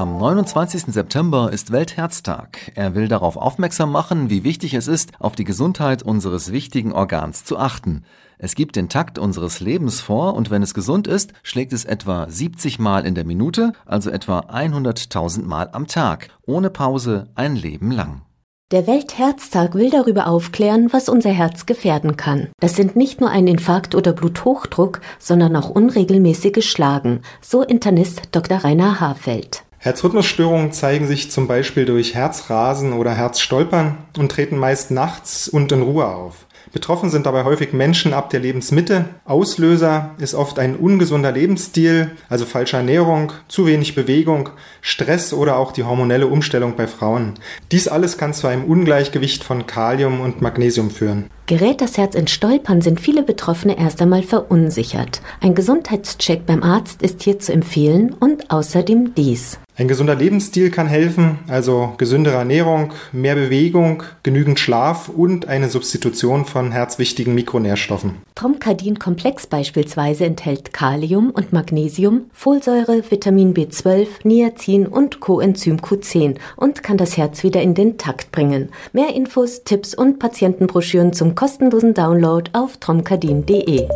Am 29. September ist Weltherztag. Er will darauf aufmerksam machen, wie wichtig es ist, auf die Gesundheit unseres wichtigen Organs zu achten. Es gibt den Takt unseres Lebens vor und wenn es gesund ist, schlägt es etwa 70 Mal in der Minute, also etwa 100.000 Mal am Tag, ohne Pause ein Leben lang. Der Weltherztag will darüber aufklären, was unser Herz gefährden kann. Das sind nicht nur ein Infarkt oder Bluthochdruck, sondern auch unregelmäßige Schlagen, so Internist Dr. Rainer Hafeld. Herzrhythmusstörungen zeigen sich zum Beispiel durch Herzrasen oder Herzstolpern und treten meist nachts und in Ruhe auf. Betroffen sind dabei häufig Menschen ab der Lebensmitte. Auslöser ist oft ein ungesunder Lebensstil, also falsche Ernährung, zu wenig Bewegung, Stress oder auch die hormonelle Umstellung bei Frauen. Dies alles kann zu einem Ungleichgewicht von Kalium und Magnesium führen. Gerät das Herz ins Stolpern, sind viele Betroffene erst einmal verunsichert. Ein Gesundheitscheck beim Arzt ist hier zu empfehlen und außerdem dies. Ein gesunder Lebensstil kann helfen, also gesündere Ernährung, mehr Bewegung, genügend Schlaf und eine Substitution von herzwichtigen Mikronährstoffen. Tromkadin-Komplex beispielsweise enthält Kalium und Magnesium, Folsäure, Vitamin B12, Niacin und Coenzym Q10 und kann das Herz wieder in den Takt bringen. Mehr Infos, Tipps und Patientenbroschüren zum kostenlosen Download auf tromkadin.de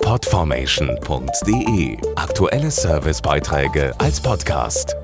Podformation.de Aktuelle Servicebeiträge als Podcast.